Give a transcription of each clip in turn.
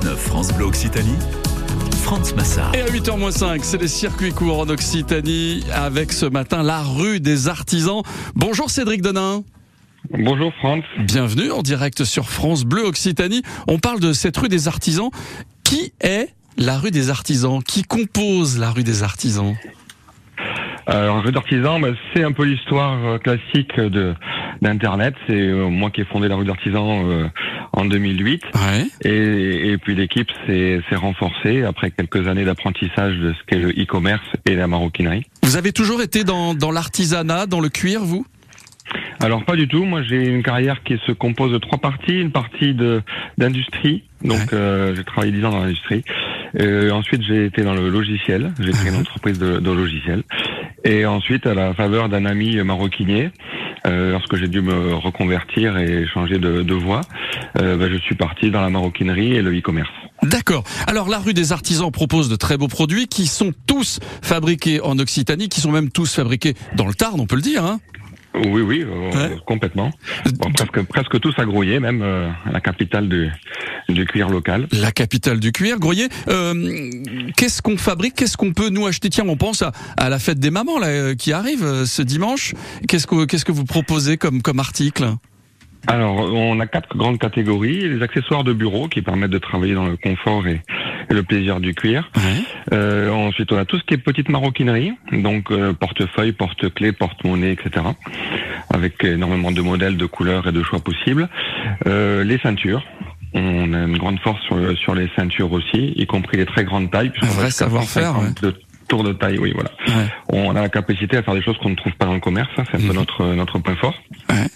6-9 France Bleu Occitanie. France Massard. Et à 8h05, c'est les circuits courts en Occitanie avec ce matin la rue des artisans. Bonjour Cédric Denain. Bonjour France. Bienvenue en direct sur France Bleu Occitanie. On parle de cette rue des artisans. Qui est la rue des artisans? Qui compose la rue des artisans? Alors, rue d'artisans, bah, c'est un peu l'histoire euh, classique de d'internet. C'est euh, moi qui ai fondé la rue d'artisans euh, en 2008. Ouais. Et, et puis l'équipe s'est renforcée après quelques années d'apprentissage de ce qu'est le e-commerce et la maroquinerie. Vous avez toujours été dans, dans l'artisanat, dans le cuir, vous? Alors pas du tout. Moi, j'ai une carrière qui se compose de trois parties. Une partie de d'industrie. Donc, Ouais. euh, j'ai travaillé dix ans dans l'industrie. Euh, ensuite, j'ai été dans le logiciel. J'ai créé une entreprise de, de logiciel. Et ensuite, à la faveur d'un ami maroquinier, euh, lorsque j'ai dû me reconvertir et changer de, de voie, euh, bah, je suis parti dans la maroquinerie et le e-commerce. D'accord. Alors la rue des artisans propose de très beaux produits qui sont tous fabriqués en Occitanie, qui sont même tous fabriqués dans le Tarn, on peut le dire. Hein Oui, oui, euh, Ouais. complètement. Bon, presque, presque tous à Grouillé, même euh, la capitale du, du cuir local. La capitale du cuir, Groyer. Euh, qu'est-ce qu'on fabrique? Qu'est-ce qu'on peut nous acheter? Tiens, on pense à, à la fête des mamans là, euh, qui arrive euh, ce dimanche. Qu'est-ce que qu'est-ce que vous proposez comme comme article? Alors, on a quatre grandes catégories. Les accessoires de bureau qui permettent de travailler dans le confort et, et le plaisir du cuir. ouais. Euh, ensuite, on a tout ce qui est petite maroquinerie, donc euh, portefeuille, porte-clés, porte-monnaie, etc. Avec énormément de modèles, de couleurs et de choix possibles. Euh, les ceintures. On a une grande force sur, sur les ceintures aussi, y compris les très grandes tailles. Un vrai savoir-faire, 150 De taille, oui, voilà. Ouais. On a la capacité à faire des choses qu'on ne trouve pas dans le commerce. C'est un peu Mhm. notre notre point fort. Ouais.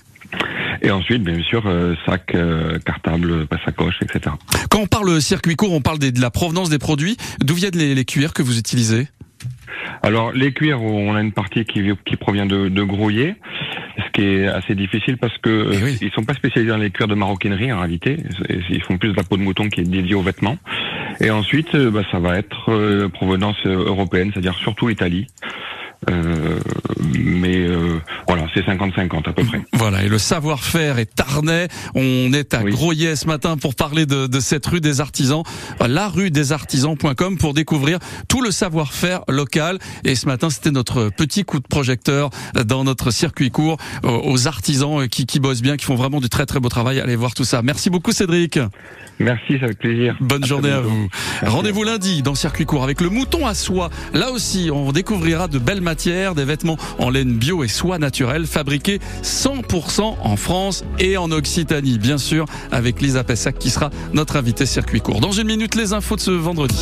Et ensuite, bien sûr, euh, sac, euh, cartable, sacoche, etc. Quand on parle circuit court, on parle de la provenance des produits. D'où viennent les, les cuirs que vous utilisez? Alors, les cuirs, on a une partie qui, qui provient de, de qui est assez difficile parce que Eh euh, oui. ils sont pas spécialisés dans les cuirs de maroquinerie en réalité. Ils font plus de la peau de mouton qui est dédiée aux vêtements. Et ensuite, euh, bah, ça va être euh, provenance euh, européenne, c'est-à-dire surtout Italie. Euh, mais euh, c'est 50-50 à peu près. Voilà, et le savoir-faire est tarnais. On est à Oui. Ce matin pour parler de, de cette rue des artisans, la rue des artisans.com pour découvrir tout le savoir-faire local. Et ce matin, c'était notre petit coup de projecteur dans notre circuit court euh, aux artisans qui, qui bossent bien, qui font vraiment du très très beau travail. Allez voir tout ça. Merci beaucoup Cédric. Merci, c'est avec plaisir. Bonne À journée à vous. Rendez-vous lundi dans Circuit Court avec le mouton à soie. Là aussi, on découvrira de belles matières, des vêtements en laine bio et soie naturelle fabriqués 100% en France et en Occitanie, bien sûr, avec Lisa Pessac qui sera notre invitée Circuit Court. Dans une minute, les infos de ce vendredi.